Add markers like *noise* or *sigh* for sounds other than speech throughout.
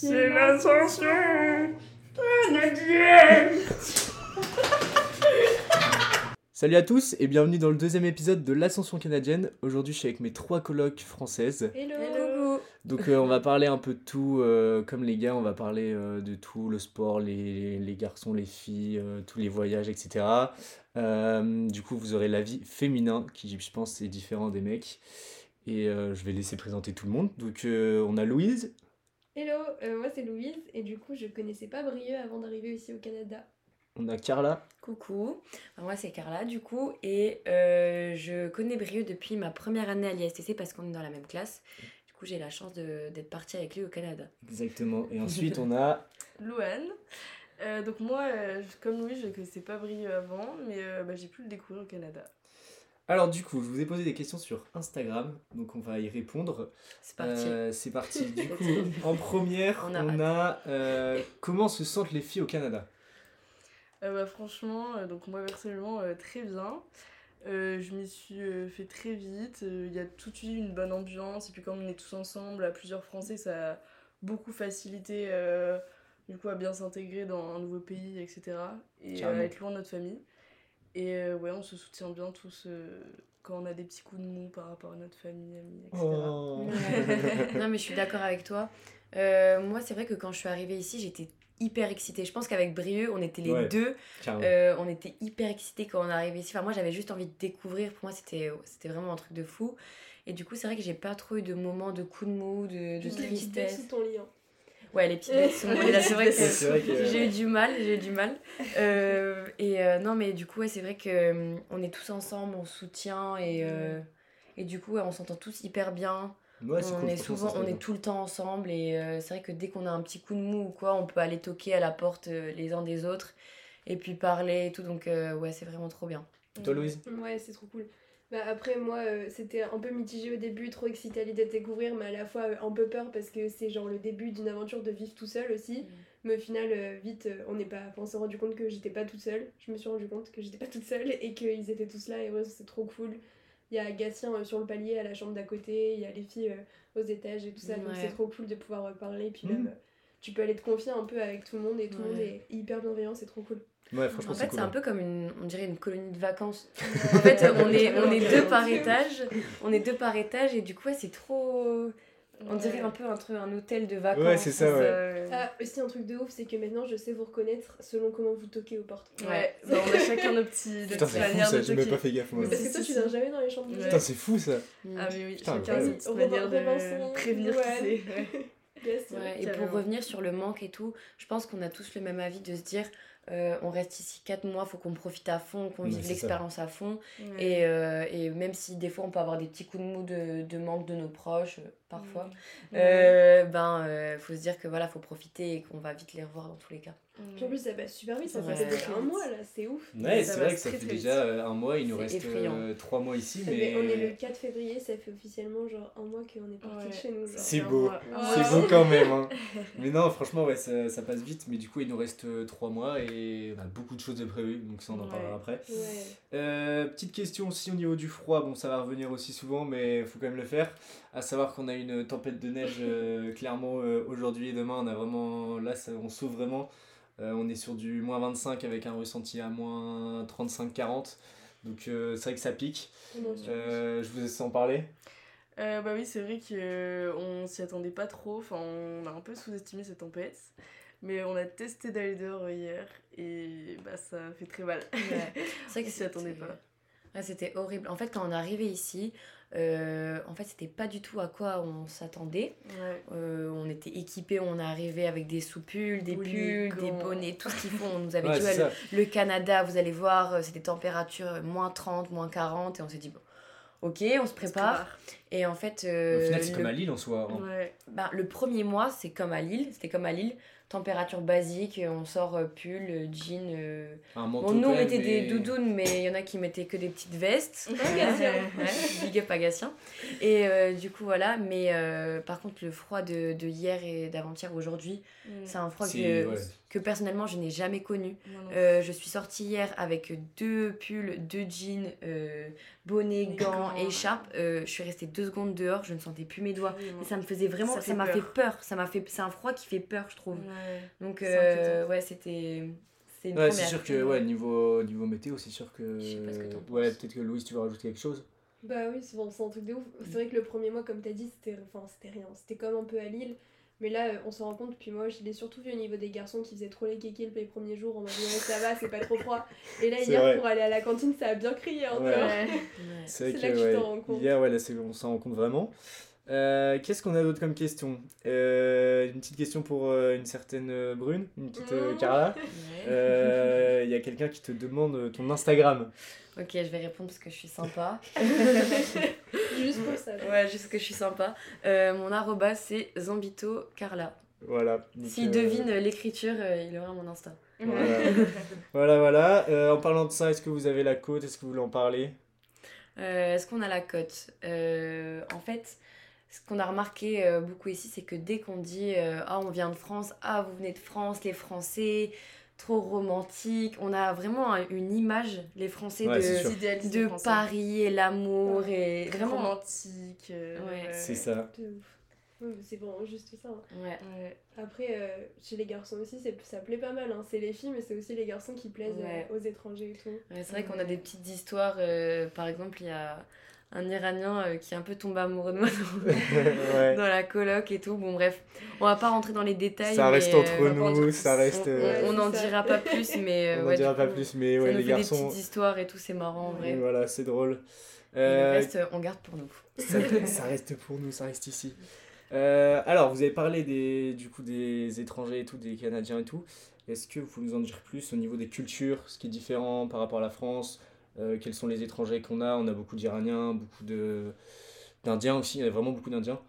C'est l'ascension canadienne Salut à tous et bienvenue dans le deuxième épisode de l'Ascension canadienne. Aujourd'hui, je suis avec mes trois colocs françaises. Hello. Hello. Donc, euh, on va parler un peu de tout, euh, comme les gars, on va parler euh, de tout le sport, les, les garçons, les filles, euh, tous les voyages, etc. Euh, du coup, vous aurez l'avis féminin qui, je pense, est différent des mecs. Et euh, je vais laisser présenter tout le monde. Donc, euh, on a Louise. Hello, euh, moi c'est Louise et du coup je connaissais pas Brieux avant d'arriver ici au Canada. On a Carla. Coucou, moi c'est Carla du coup et euh, je connais Brieux depuis ma première année à l'ISTC parce qu'on est dans la même classe. Du coup j'ai la chance d'être partie avec lui au Canada. Exactement. Et ensuite, *laughs* on a Louane. Euh, donc moi, euh, comme Louis, je ne connaissais pas Brieux avant, mais euh, bah, j'ai pu le découvrir au Canada. Alors du coup, je vous ai posé des questions sur Instagram, donc on va y répondre. C'est parti. Euh, c'est parti. *laughs* Du coup, en première, On on a euh, comment se sentent les filles au Canada? Euh, bah, franchement, euh, donc moi personnellement, euh, très bien. Euh, je m'y suis euh, fait très vite. Euh, Il y a tout de suite une bonne ambiance. Et puis comme on est tous ensemble, à plusieurs Français, ça a beaucoup facilité euh, du coup, à bien s'intégrer dans un nouveau pays, etc. Et à être loin de notre famille. Et euh, ouais, on se soutient bien tous euh, quand on a des petits coups de mou par rapport à notre famille, amis, etc. Oh. Non mais je suis d'accord avec toi. Euh, moi c'est vrai que quand je suis arrivée ici j'étais hyper excitée. Je pense qu'avec Brieux on était les Ouais. deux. Euh, on était hyper excités quand on est arrivé ici. Enfin, moi, j'avais juste envie de découvrir. Pour moi, c'était c'était vraiment un truc de fou. Et du coup, c'est vrai que j'ai pas trop eu de moments de coup de mou, de, de tristesse. sous ton lit. hein. Ouais, les petites bêtes sont montées là. *laughs* C'est vrai que j'ai eu du mal. J'ai eu du mal. Euh, et euh, non, mais du coup, ouais, c'est vrai que euh, on est tous ensemble, on soutient et, euh, et du coup, ouais, on s'entend tous hyper bien. Ouais, c'est on cool, est souvent, on est tout le temps ensemble et euh, c'est vrai que dès qu'on a un petit coup de mou ou quoi, on peut aller toquer à la porte les uns des autres et puis parler et tout. Donc euh, ouais, c'est vraiment trop bien. bien. Toi, Louise? Ouais, c'est trop cool. Bah, après, moi euh, c'était un peu mitigé au début, trop excitée à l'idée de découvrir, mais à la fois euh, un peu peur parce que c'est genre le début d'une aventure de vivre tout seul aussi. Mais au final, euh, vite, euh, on n'est pas, on s'est rendu compte que j'étais pas toute seule. Je me suis rendu compte que j'étais pas toute seule et qu'ils étaient tous là et ouais, c'est trop cool. Il y a Gatien euh, sur le palier à la chambre d'à côté, il y a les filles euh, aux étages et tout ça, donc Ouais. c'est trop cool de pouvoir euh, parler. Puis même, euh, tu peux aller te confier un peu avec tout le monde et tout le monde Ouais. est hyper bienveillant, c'est trop cool. Ouais, franchement, En c'est fait, cool. c'est un hein. peu comme une, on dirait une colonie de vacances. *laughs* En fait, on est, on est deux par *laughs* étage, on est deux par étage et du coup, ouais, c'est trop. On dirait un peu un truc, un hôtel de vacances. Ouais, c'est ça, ouais. Euh, Ah, aussi un truc de ouf, c'est que maintenant je sais vous reconnaître selon comment vous toquez aux portes. Ouais, bah, on a chacun nos petits, *laughs* Putain, petites c'est fou manières ça, de j'ai même toquer. pas fait gaffe moi. Mais Parce que toi tu viens si. jamais dans les chambres de Ouais. Putain, c'est fou ça. Ah mais oui, Putain, chacun ses petites manières de prévenir qui c'est. Ouais, et pour revenir sur le manque et tout, je pense qu'on a tous le même avis de se dire euh, on reste ici 4 mois, faut qu'on profite à fond, qu'on vive l'expérience à fond. Ouais. Et, euh, et même si des fois on peut avoir des petits coups de mou de, de manque de nos proches, euh, parfois, euh, ben euh, faut se dire que voilà, faut profiter et qu'on va vite les revoir dans tous les cas. Puis en plus ça passe super vite, ça Ouais. fait peut-être un mois là, c'est ouf. Ouais, c'est vrai que ça très, fait très déjà euh, un mois, il nous reste effrayant. 3 mois ici, Mais mais. on est le 4 février, ça fait officiellement genre un mois qu'on est parti Ouais. de chez nous. C'est beau. C'est beau quand même. Hein. *laughs* mais non, franchement, ouais, ça, ça passe vite. Mais du coup, il nous reste 3 mois et on a beaucoup de choses de prévues. Donc ça, on en Ouais. parlera après. Ouais. Euh, petite question aussi au niveau du froid. Bon, ça va revenir aussi souvent, mais il faut quand même le faire. À savoir qu'on a une tempête de neige euh, clairement euh, aujourd'hui et demain. On a vraiment. Là, ça- on sauve vraiment. Euh, on est sur du moins 25 avec un ressenti à moins 35-40. Donc euh, c'est vrai que ça pique. Euh, je vous laisse en parler. Euh, bah oui, c'est vrai qu'on s'y attendait pas trop. Enfin, on a un peu sous-estimé cette tempête. Mais on a testé d'aller dehors hier et bah ça fait très mal. C'est vrai *laughs* que On s'y attendait pas. C'était horrible. En fait, quand on est arrivé ici, euh, en fait, c'était pas du tout à quoi on s'attendait. Ouais. Euh, on était équipés, on est arrivé avec des soupules, des pulls, des bonnets, tout ce qu'il faut. On nous avait Ouais, dit, ouais, le, le Canada, vous allez voir, euh, c'est des températures moins 30, moins 40. Et on s'est dit, bon, ok, on se prépare. Et en fait, Au euh, final, c'est le, comme à Lille en soi. hein. Ouais. bah, le premier mois, c'est comme à Lille. C'était comme à Lille. Température basique, on sort euh, pull, euh, jean. euh. Un manteau Bon, nous, on mettait des doudounes, mais il y en a qui mettaient que des petites vestes. *laughs* *laughs* Big up à Gatien. Et euh, du coup, voilà. Mais euh, par contre, le froid de, de hier et d'avant-hier, aujourd'hui, Mm. c'est un froid C'est- que, ouais. Que personnellement, je n'ai jamais connu. Non, non. Euh, je suis sortie hier avec deux pulls, deux jeans, euh, bonnet, gants, écharpe. Euh, je suis restée deux secondes dehors, je ne sentais plus mes doigts. Et ça me faisait vraiment, Ça m'a fait peur. Ça m'a fait, c'est un froid qui fait peur, je trouve. Ouais. Donc euh, ouais, c'était, c'est Ouais, sûr que ouais, niveau, niveau météo, c'est sûr que. Je sais pas ce que. Ouais, peut-être que Louise, tu veux rajouter quelque chose? Bah oui, c'est bon, un truc de ouf. C'est vrai que le premier mois, comme t'as dit, c'était enfin, c'était rien. C'était comme un peu à Lille. Mais là, euh, on se rend compte, puis moi, je l'ai surtout vu au niveau des garçons qui faisaient trop les kékés les premiers jours. On m'a dit, ouais, ça va, c'est pas trop froid. Et là, hier, vrai. pour aller à la cantine, ça a bien crié. Hein, tu Ouais. *laughs* C'est là que, que tu t'en rends compte. Hier, ouais, là, on s'en rend compte vraiment. Euh, Qu'est-ce qu'on a d'autre comme question? Euh, Une petite question pour euh, une certaine Brune, une petite euh, Mmh. Carla. Ouais. Euh, Il y a quelqu'un qui te demande ton Instagram. Ok, je vais répondre parce que je suis sympa. *laughs* Juste pour ça. ouais, juste que je suis sympa. Euh, mon arroba, c'est Zambito Carla. Voilà. S'il euh, devine l'écriture, euh, il aura mon Insta. Voilà, *laughs* voilà. voilà. Euh, en parlant de ça, est-ce que vous avez la côte? Est-ce que vous voulez en parler? Euh, Est-ce qu'on a la cote Euh, En fait, ce qu'on a remarqué euh, beaucoup ici, c'est que dès qu'on dit euh, Ah, on vient de France, Ah, vous venez de France, les Français, trop romantique, on a vraiment un- une image, les Français, Ouais, de, de français. Paris et l'amour et vraiment. romantique. euh, Ouais. C'est ça. C'est vraiment juste ça. hein. Après, euh, chez les garçons aussi, c'est- ça plaît pas mal. Hein. C'est les filles, mais c'est aussi les garçons qui plaisent Ouais. euh, aux étrangers et tout. Ouais, c'est vrai qu'on a des petites histoires. euh, par exemple, il y a un Iranien euh, qui est un peu tombé amoureux de moi dans, *laughs* ouais. dans la coloc et tout. Bon, bref, on va pas rentrer dans les détails. Ça reste mais, entre euh, nous, ça reste. On- euh, on n'en ça. dira pas plus, mais *laughs* on n'en ouais, dira pas coup, plus, mais ça ouais, nous les fait garçons. des petites histoires et tout, c'est marrant en Et vrai. voilà, c'est drôle. Euh, le reste, on garde pour nous. ça, ça reste pour nous, ça reste ici. Euh, alors, vous avez parlé des, du coup, des étrangers et tout, des Canadiens et tout. Est-ce que vous pouvez nous en dire plus au niveau des cultures, ce qui est différent par rapport à la France euh, Quels sont les étrangers qu'on a? On a beaucoup d'Iraniens, beaucoup de d'Indiens aussi, il y a vraiment beaucoup d'Indiens.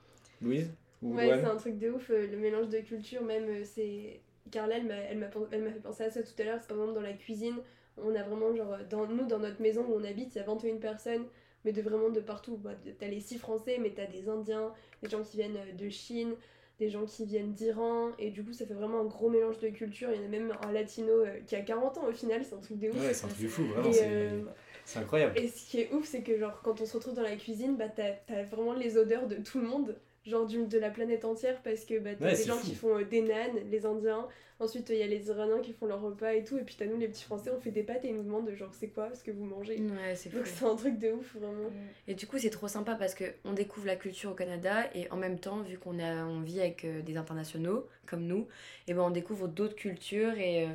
Louise? Ou Ouais, c'est un truc de ouf, euh, le mélange de culture, même euh, c'est. Carla, elle m'a elle m'a pen- elle m'a fait penser à ça tout à l'heure, c'est par exemple dans la cuisine, on a vraiment, genre, dans, nous, dans notre maison où on habite, il y a 21 personnes, mais de vraiment de partout. Bah, t'as les 6 Français, mais t'as des Indiens, des gens qui viennent de Chine, des gens qui viennent d'Iran, et du coup, ça fait vraiment un gros mélange de culture. Il y en a même un latino euh, qui a 40 ans au final, c'est un truc de ouf. Ouais, c'est un truc de fou, vraiment, euh, c'est incroyable. Et ce qui est ouf, c'est que genre quand on se retrouve dans la cuisine, bah t'as t'as vraiment les odeurs de tout le monde, genre du, de la planète entière, parce que bah t'as Ouais, des gens fou. qui font euh, des nanes, les Indiens, ensuite il y a les Iraniens qui font leur repas et tout, et puis t'as nous les petits Français, on fait des pâtes et ils nous demandent genre c'est quoi ce que vous mangez. Ouais, c'est Donc c'est un truc de ouf vraiment. Et du coup, c'est trop sympa parce que on découvre la culture au Canada et en même temps, vu qu'on a on vit avec euh, des internationaux comme nous, et ben on découvre d'autres cultures et euh,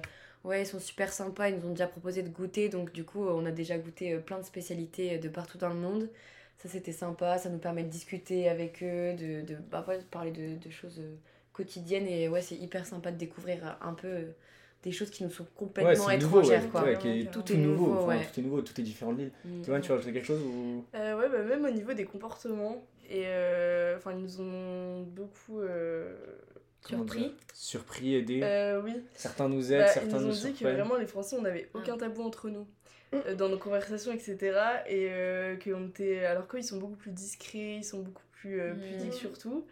ouais, ils sont super sympas, ils nous ont déjà proposé de goûter donc du coup, on a déjà goûté plein de spécialités de partout dans le monde. Ça c'était sympa, ça nous permet de discuter avec eux, de, de, bah, ouais, de parler de, de choses euh, quotidiennes et ouais, c'est hyper sympa de découvrir un peu euh, des choses qui nous sont Ouais, complètement nouveau, étrangères ouais, quoi. ouais, qui est Tout tout, est nouveau, nouveau, enfin, ouais. tout est nouveau, tout est différent de l'île. Mm. Toi, tu rajouter quelque chose ou... Euh, ouais, bah, même au niveau des comportements. Et euh, enfin, ils nous ont beaucoup. euh, Surpris Surpris, aidés. euh, oui, Certains nous aident, Bah, ils certains nous nous ont dit que vraiment les Français, on n'avait aucun tabou entre nous. Euh, dans nos conversations, etc. Et euh, qu'on était. Alors qu'ils sont beaucoup plus discrets, ils sont beaucoup plus euh, Mm. pudiques surtout.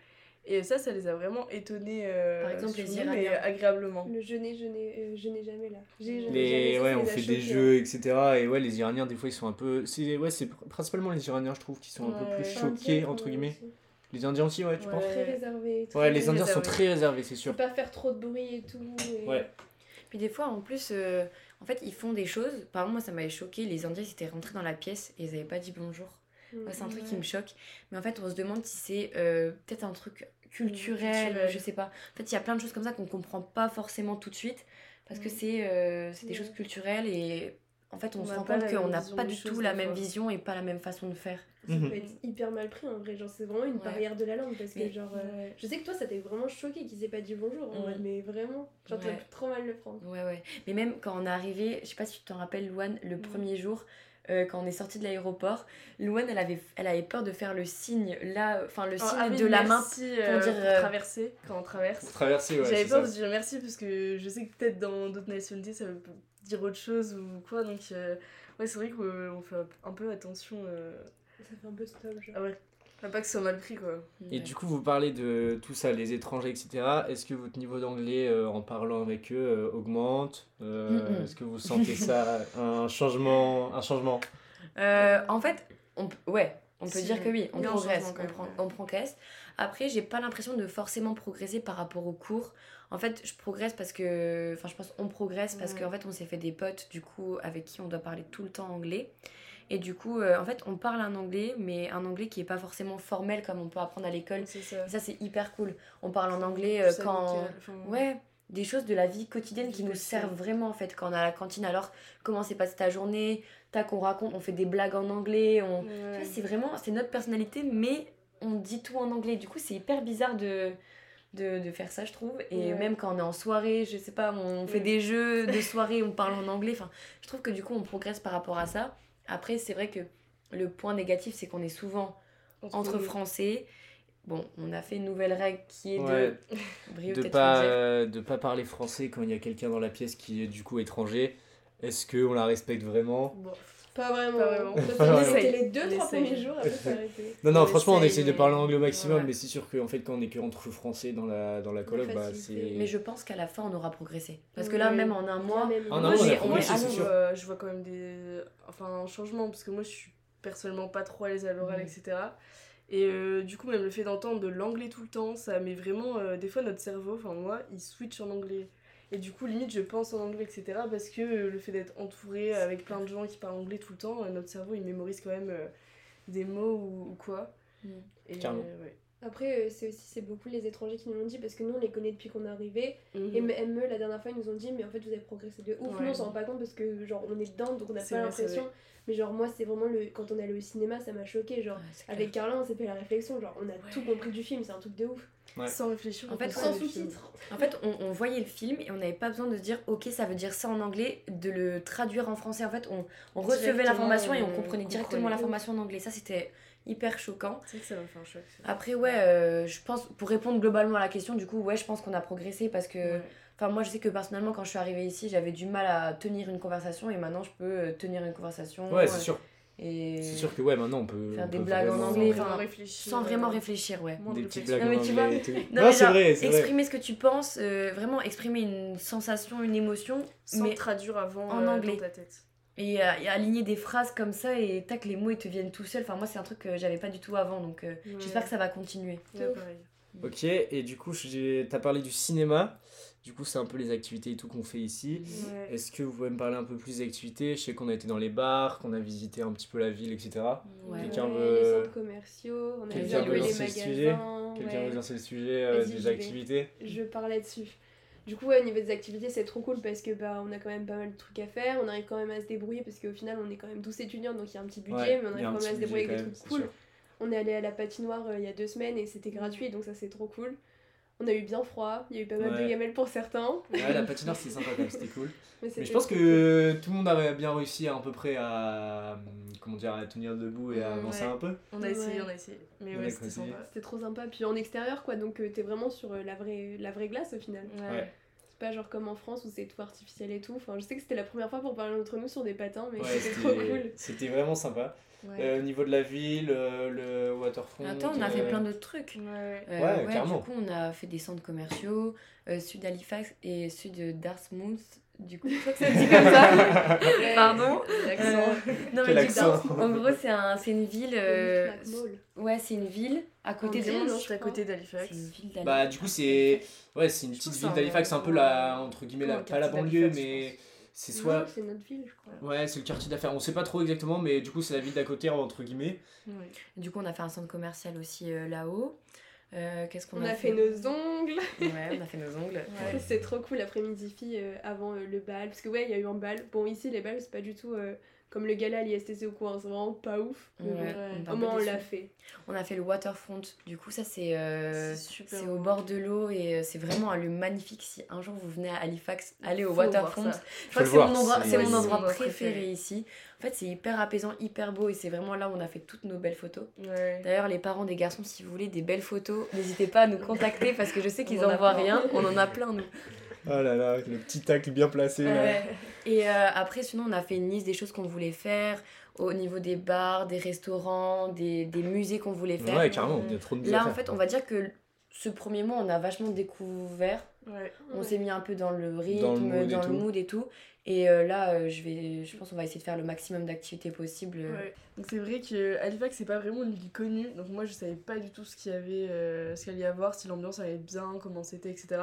Et ça, ça les a vraiment étonnés. euh, Par exemple, les nous, mais Iraniens. agréablement. Le je n'ai, je n'ai, euh, je n'ai jamais là. J'ai, n'ai Les, jamais, ouais, on fait des jeux, etc. Et ouais, les Iraniens, des fois, ils sont un peu. C'est ouais, c'est pr- principalement les Iraniens, je trouve, qui sont un peu Ouais. plus choqués, entre ouais, guillemets. aussi. Les Indiens aussi, ouais, tu Ouais. penses? Très réservé. très Ouais, les Indiens sont réservés. très réservés, c'est sûr. Faut pas faire trop de bruit et tout. et- Ouais. Puis des fois, en plus, euh, en fait, ils font des choses. Par exemple, moi, ça m'avait choqué. Les Indiens, ils étaient rentrés dans la pièce et ils avaient pas dit bonjour. Mm. C'est un truc qui me choque. Mais en fait, on se demande si c'est euh, peut-être un truc culturel, Culturel. je sais pas. En fait, il y a plein de choses comme ça qu'on comprend pas forcément tout de suite parce que Mm. c'est euh, c'est des choses culturelles et en fait, on, On se rend compte qu'on n'a vision pas du tout la même fois. vision et pas la même façon de faire. Ça peut être hyper mal pris en vrai, genre c'est vraiment une Ouais. barrière de la langue parce que Mais- genre euh, je sais que toi ça t'est vraiment choqué qu'ils aient pas dit bonjour en mode, mais vraiment genre t'as Ouais. trop mal le prendre. Ouais, ouais. Mais même quand on est arrivé, je sais pas si tu t'en rappelles, Louane, le premier jour, euh, quand on est sorti de l'aéroport, Louane, elle avait, elle avait peur de faire le signe là, enfin le Oh, signe ah oui, de la main. merci, euh, dire, pour euh, traverser, quand on traverse. Pour traverser, ouais. J'avais peur ça. de dire merci parce que je sais que peut-être dans d'autres nationalités ça veut dire autre chose ou quoi. Donc, euh, ouais, c'est vrai qu'on fait un peu attention. euh, Ça fait un peu stop, genre. Ah ouais, Faut pas que soit mal pris quoi. Et Ouais. du coup, vous parlez de tout ça, les étrangers, etc. Est-ce que votre niveau d'anglais euh, en parlant avec eux euh, augmente Euh. Est-ce que vous sentez ça, un changement, un changement? Euh, en fait, on, peut- ouais, on peut Si, dire que oui, on progresse, on, prend- on progresse. Après, j'ai pas l'impression de forcément progresser par rapport aux cours. En fait, je progresse parce que, enfin, je pense on progresse parce qu'en fait, on s'est fait des potes du coup avec qui on doit parler tout le temps anglais. Et du coup, euh, en fait, on parle un anglais, mais un anglais qui est pas forcément formel comme on peut apprendre à l'école. C'est ça. Ça, c'est hyper cool. On parle en anglais euh, quand. enfin, Ouais, des choses de la vie quotidienne qui nous servent vraiment en fait. Quand on est à la cantine, alors comment s'est passée ta journée? Tac, on raconte, on fait des blagues en anglais. On... Ouais. C'est vraiment, c'est notre personnalité, mais on dit tout en anglais. Du coup, c'est hyper bizarre de, de, de faire ça, je trouve. Et Ouais. même quand on est en soirée, je sais pas, on fait Ouais. des jeux de soirée, on parle en anglais. Enfin, je trouve que du coup, on progresse par rapport à ça. Après, c'est vrai que le point négatif, c'est qu'on est souvent entre français. Bon, on a fait une nouvelle règle qui est Ouais, *laughs* de. Brio, de pas, euh, de pas parler français quand il y a quelqu'un dans la pièce qui est du coup étranger. Est-ce qu'on la respecte vraiment? Bon, Pas vraiment. Pas vraiment. C'était *laughs* les deux, On trois premiers jours, après. Non, non, On franchement, on essaye, essaie de parler anglais au maximum, mais c'est sûr qu'en fait, quand on est que entre français dans la, dans la coloc, bah, c'est. Mais je pense qu'à la fin, on aura progressé. Parce que Oui. là, même en un mois, Même non, Moi, on a j'ai- progressé, ouais, c'est ah non, sûr. Euh, je vois quand même des enfin un changement parce que moi je suis personnellement pas trop à l'aise à l'oral Mhm. etc et euh, du coup même le fait d'entendre de l'anglais tout le temps ça met vraiment euh, des fois notre cerveau enfin moi il switch en anglais. Et du coup limite je pense en anglais etc parce que euh, le fait d'être entouré avec plein de gens qui parlent anglais tout le temps euh, notre cerveau il mémorise quand même euh, des mots ou, ou quoi. Et ouais. Après, euh, c'est aussi c'est beaucoup les étrangers qui nous l'ont dit parce que nous on les connaît depuis qu'on est arrivé. Mhm. Et ME, la dernière fois, ils nous ont dit, mais en fait, vous avez progressé de ouf. Ouais. Nous, on s'en rend pas compte parce que, genre, on est dedans, donc on n'a pas l'impression. Mais, genre, moi, c'est vraiment le. Quand on est allé au cinéma, ça m'a choqué. Genre, Ouais, avec Carla, on s'est fait la réflexion. Genre, on a tout compris du film, c'est un truc de ouf. Ouais. sans réfléchir En fait, Sans sous-titres. En fait, on, on voyait le film et on n'avait pas besoin de se dire, ok, ça veut dire ça en anglais, de le traduire en français. En fait, on, on recevait l'information et on comprenait directement l'information en anglais. Ça, c'était hyper choquant. c'est vrai que ça m'a fait un choc. Après, ouais, euh, je pense, pour répondre globalement à la question, du coup, ouais, je pense qu'on a progressé parce que. Ouais. Enfin, moi, je sais que personnellement, quand je suis arrivée ici, j'avais du mal à tenir une conversation et maintenant, je peux euh, tenir une conversation. Ouais, euh, c'est sûr. Et C'est sûr que, ouais, maintenant, on peut. Faire on des peut blagues en anglais, sans réfléchir sans vraiment euh, réfléchir, ouais. Des de petites blagues Non, mais tu vois- anglais et tout. Non, Non, c'est vrai, c'est vrai. exprimer ce que tu penses, euh, vraiment exprimer une sensation, une émotion, sans mais traduire avant en euh, anglais. dans ta tête. Et, euh, et aligner des phrases comme ça et tac, les mots ils te viennent tout seuls. Enfin, moi, c'est un truc que j'avais pas du tout avant, donc euh, Ouais. j'espère que ça va continuer. Ouais, pareil. Ok, et du coup, j'ai- t'as parlé du cinéma. Du coup, c'est un peu les activités et tout qu'on fait ici. Ouais. Est-ce que vous pouvez me parler un peu plus des activités? Je sais qu'on a été dans les bars, qu'on a visité un petit peu la ville, etc. Ouais. Quelqu'un Ouais, veut- Les centres commerciaux, on a Quelqu'un veut les lancer le sujet? Quelqu'un ouais. veut lancer le sujet euh, des activités? Je parlais dessus. Du coup, ouais, au niveau des activités, c'est trop cool parce que bah, on a quand même pas mal de trucs à faire. On arrive quand même à se débrouiller parce qu'au final, on est quand même 12 étudiants donc il y a un petit budget, Ouais, mais on a arrive quand même à se débrouiller avec des trucs cool. sûr. On est allé à la patinoire euh, il y a deux semaines et c'était gratuit donc ça c'est trop cool. On a eu bien froid, il y a eu pas mal Ouais. de gamelles pour certains. Ouais, la patinoire, c'était sympa quand même, c'était cool. *laughs* Mais, Mais je pense que tout le monde avait bien réussi à, à peu près à, comment dire, à tenir debout et à avancer ouais. un peu. On a essayé, Ouais. on a essayé. Mais ouais, c'était sympa. C'était trop sympa. Puis en extérieur, quoi, donc euh, t'es vraiment sur euh, la, vraie, la vraie glace au final. Ouais. C'est pas genre comme en France où c'est tout artificiel et tout. Enfin, je sais que c'était la première fois pour parler entre nous sur des patins, mais Ouais, c'était trop cool. c'était vraiment sympa. Ouais. Euh, au niveau de la ville, euh, le waterfront. Attends, on a fait plein d'autres trucs. Ouais. Euh, Ouais, ouais, carrément. du coup, on a fait des centres commerciaux, euh, sud Halifax et sud Dartmouth. Du coup, *laughs* je crois que ça se dit comme ça. *laughs* Pardon. Euh, non, mais du en gros, c'est un, c'est une ville. euh, ouais, c'est une ville à côté à d'Halifax. C'est une ville d'Halifax. Bah, du coup, c'est. Ouais, c'est une petite ville d'Halifax, c'est un peu la. Entre guillemets, la, pas la banlieue, mais. C'est soit. c'est notre ville, je crois. Ouais, c'est le quartier d'affaires. On sait pas trop exactement, mais du coup, c'est la ville d'à côté, entre guillemets. Ouais. Du coup, on a fait un centre commercial aussi euh, là-haut. Euh, Qu'est-ce qu'on On a, a fait nos ongles. Ouais, on a fait nos ongles. *laughs* Ouais. C'est trop cool l'après-midi fille euh, avant euh, le bal. Parce que ouais, il y a eu un bal. Bon, ici, les bals, c'est pas du tout euh, comme le gala à l'ISTC au coin, c'est vraiment pas ouf. Mais bon, Ouais, Ouais. on au l'a fait. On a fait le waterfront. Du coup, ça, c'est euh, C'est au bord de l'eau et euh, c'est vraiment un lieu magnifique. Si un jour vous venez à Halifax, allez au Faut waterfront. Je crois que c'est mon endroit, c'est- mon préféré préféré. ici. En fait, c'est hyper apaisant, hyper beau et c'est vraiment là où on a fait toutes nos belles photos. Ouais. D'ailleurs, les parents des garçons, si vous voulez des belles photos, n'hésitez pas à nous contacter parce que je sais qu'ils en en voient rien. On en a plein, nous. Oh là là, le petit tacle bien placé. là. Ouais. Et euh, après, sinon, on a fait une liste des choses qu'on voulait faire au niveau des bars, des restaurants, des, des musées qu'on voulait faire. Ouais, carrément, il y a trop de Là, en fait, on va dire que ce premier mois, on a vachement découvert. Ouais. On s'est mis un peu dans le rythme, Dans dans le le mood et tout. mood et tout. Et euh, là, euh, je, vais, je pense qu'on va essayer de faire le maximum d'activités possibles. Ouais. Donc c'est vrai que Halifax c'est pas vraiment une ville connue, donc moi je savais pas du tout ce qu'il y avait, euh, ce qu'il allait y avoir, si l'ambiance allait être bien, comment c'était, etc.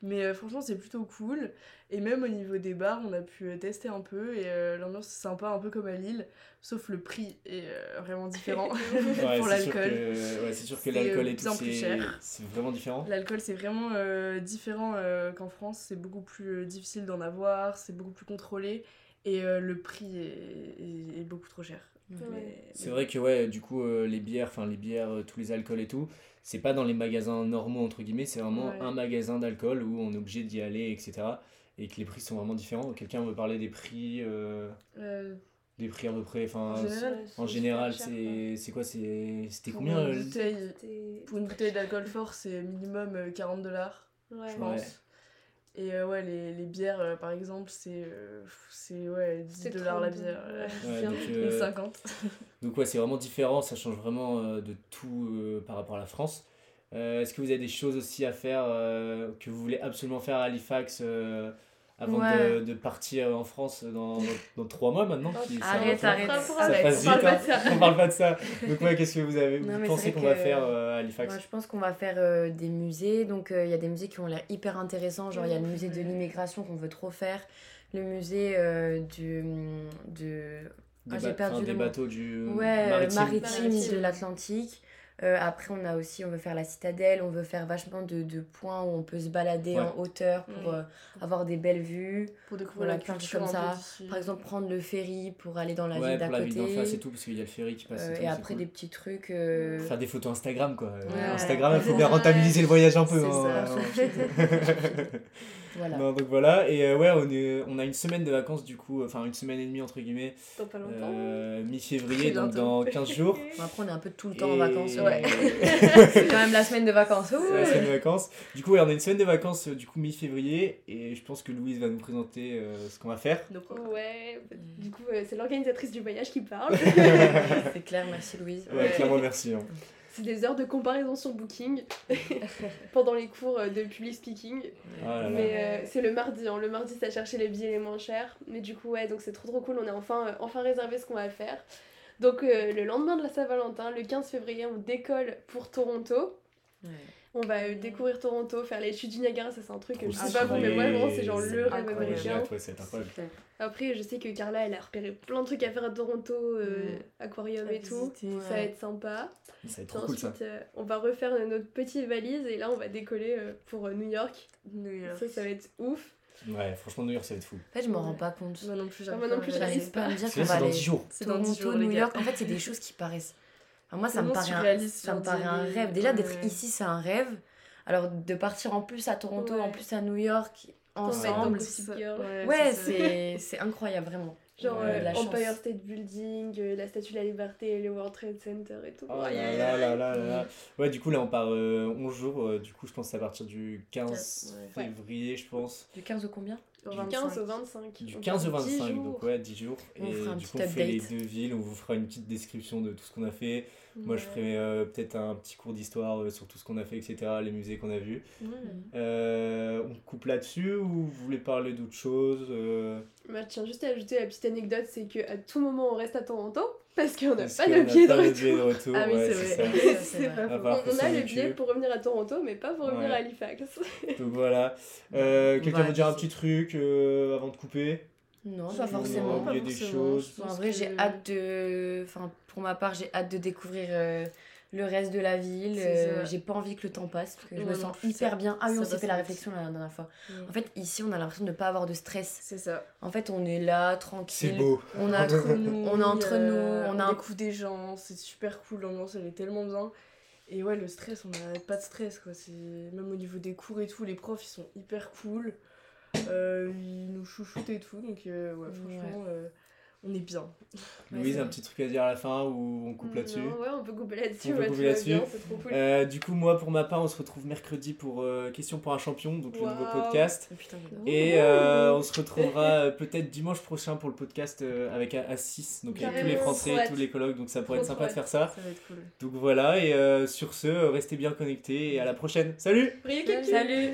Mais euh, franchement c'est plutôt cool. Et même au niveau des bars, on a pu euh, tester un peu et euh, l'ambiance c'est sympa, un peu comme à Lille, sauf le prix est euh, vraiment différent *laughs* *laughs* Ouais, pour l'alcool. Ouais, c'est sûr que l'alcool et tout, bien plus c'est cher. c'est vraiment différent. L'alcool c'est vraiment euh, différent euh, qu'en France, c'est beaucoup plus euh, difficile d'en avoir, c'est beaucoup plus contrôlé et euh, le prix est, est- est beaucoup trop cher. Ouais. C'est vrai que ouais, du coup, euh, les bières, enfin les bières, euh, tous les alcools et tout, c'est pas dans les magasins normaux entre guillemets, c'est vraiment Ouais. un magasin d'alcool où on est obligé d'y aller, etc. Et que les prix sont vraiment différents. Quelqu'un veut parler des prix, euh, Euh, des prix à peu près, enfin En général, en général, c'est c'est quoi, c'est c'était Pour combien une euh, bouteille, C'était- pour une bouteille d'alcool fort, c'est minimum euh, 40 dollars, Ouais. je pense. Ouais. Et euh, ouais, les, les bières, euh, par exemple, c'est euh, c'est ouais, 10 C'est dollars la 32, bière. ouais. Donc, Une euh, 50. Donc ouais, c'est vraiment différent, ça change vraiment euh, de tout euh, par rapport à la France. Euh, Est-ce que vous avez des choses aussi à faire euh, que vous voulez absolument faire à Halifax euh, avant Ouais. de, de partir en France dans, dans, dans trois mois maintenant? Arrête, ça- arrête. Ça Ça arrête. passe On parle vite, pas hein. de ça. on parle pas de ça. Donc ouais, qu'est-ce que vous avez Non, vous pensez qu'on va faire euh, à Halifax? Moi, je pense qu'on va faire euh, des musées. Donc, euh, il y a des musées qui ont l'air hyper intéressants. Genre, il y a le musée de l'immigration qu'on veut trop faire. Le musée euh, du, de, Des Ah, j'ai perdu enfin, le des bateaux du ouais, maritime. maritime, Maritime. de l'Atlantique. Euh, après, on a aussi, on veut faire la citadelle. On veut faire vachement de, de points où on peut se balader Ouais. en hauteur pour Ouais. euh, avoir des belles vues. Pour découvrir Voilà, la plein de culture comme ça. Par exemple, prendre le ferry pour aller dans la Ouais, ville d'à pour la ville d'en côté. face et tout, parce qu'il y a le ferry qui passe. Euh, et, et après, cool. des petits trucs. euh, Faire des photos Instagram quoi. Ouais. Instagram, il faut bien Ouais. rentabiliser le voyage un peu. C'est hein. ça. *laughs* *laughs* Voilà. Non, donc voilà, et euh, ouais, on, est, on a une semaine de vacances du coup, enfin une semaine et demie entre guillemets, Dans pas longtemps. euh, mi-février, donc dans 15 jours. *laughs* Bon, après, on est un peu tout le temps en vacances. Ouais. *laughs* C'est quand même la semaine de vacances. C'est la semaine de vacances. Du coup, ouais, on a une semaine de vacances euh, du coup mi-février, et je pense que Louise va nous présenter euh, ce qu'on va faire. Donc, Ouais, du coup, euh, c'est l'organisatrice du voyage qui parle. *laughs* C'est clair, merci Louise. Ouais, clairement, merci. hein. C'est des heures de comparaison sur Booking *laughs* pendant les cours euh, de public speaking. Ah là là. Mais euh, c'est le mardi, hein. le mardi ça cherchait les billets les moins chers. Mais du coup, ouais, donc c'est trop trop cool, on a enfin, euh, enfin réservé ce qu'on va faire. Donc euh, le lendemain de la Saint-Valentin, le 15 février, on décolle pour Toronto. Ouais. On va euh, découvrir Toronto, faire les chutes du Niagara, ça c'est un truc que je sais pas vous, mais moi vraiment c'est genre le rêve américain. Après, je sais que Carla elle a repéré plein de trucs à faire à Toronto, euh, aquarium À et tout. Ça va être sympa. Ça va être Puis trop cool ça. ensuite, euh, on va refaire notre petite valise et là on va décoller euh, pour New York. New York. Ça, ça va être ouf. Ouais, franchement, New York, ça va être fou. En fait, je m'en rends pas compte. Moi non plus, Ah, moi non plus, j'arrive J'arrive pas à me dire C'est qu'on va c'est dans aller 10 jours. C'est dans 10 Toronto, jours, New. York. En fait, c'est des choses qui paraissent. Enfin, moi, ça me paraît un, ça me paraît un rêve. Déjà, d'être Ouais. ici, c'est un rêve. Alors, de partir en plus à Toronto, Ouais. en plus à New York, ensemble. Ouais, c'est c'est incroyable, vraiment. Genre Ouais, euh, la chance. Empire State Building, euh, la Statue de la Liberté, le World Trade Center et tout. Oh Aïe, là aïe, là là là là là. Ouais, du coup, là, on part euh, 11 jours. euh, du coup, je pense à partir du 15 Ouais. février, je pense. Du 15 au combien? Du 15 au 25. Du On 15 au part 10 25, jours. donc ouais, 10 jours. On et fera un du petit coup, on fait les update. deux villes. On vous fera une petite description de tout ce qu'on a fait. Moi, je ferai euh, peut-être un petit cours d'histoire euh, sur tout ce qu'on a fait, etc., les musées qu'on a vus. Euh, on coupe là-dessus ou vous voulez parler d'autre chose euh, Bah, tiens, juste à ajouter la petite anecdote, c'est qu'à tout moment on reste à Toronto parce qu'on n'a parce pas qu'on de a billet de pas le retour. billet de retour. Ah oui, ouais, c'est vrai. *laughs* c'est pas On ça a le billet pour revenir à Toronto, mais pas pour revenir Ouais. à Halifax. *laughs* Donc voilà. Euh, On Quelqu'un veut dire un petit truc euh, avant de couper? Non, Non, pas forcément. il y a des forcément, choses. je En vrai, que- j'ai hâte de. Enfin, pour ma part, j'ai hâte de découvrir euh, le reste de la ville. C'est euh, j'ai pas envie que le temps passe parce que je me sens hyper ça- bien. Ah oui, on s'est fait la réflexion la dernière fois. Mm. En fait, ici, on a l'impression de ne pas avoir de stress. C'est ça. En fait, on est là, C'est tranquille. beau. On a entre *laughs* nous. on est entre nous, euh, on on, a un- découvre des gens, c'est super cool, l'ambiance elle est tellement bien. Et ouais, le stress, on n'a pas de stress quoi. C'est même au niveau des cours et tout, les profs ils sont hyper cool. Euh, ils nous chouchoutent et tout, donc euh, ouais, franchement, euh, on est bien. *laughs* Louise, un petit truc à dire à la fin ou on coupe là-dessus Non, ouais, on peut couper là-dessus. On peut ouais, couper tout va là-dessus. bien, C'est trop cool. Euh, du coup, moi, pour ma part, on se retrouve mercredi pour euh, Question pour un champion, donc le nouveau podcast. Oh, putain. Et *laughs* euh, on se retrouvera euh, peut-être dimanche prochain pour le podcast euh, avec A6, donc avec tous les Français, tous les colloques, donc ça pourrait Trop, être sympa de faire ça. Ça va être cool. Donc voilà, et euh, sur ce, restez bien connectés et à la prochaine. Salut. Salut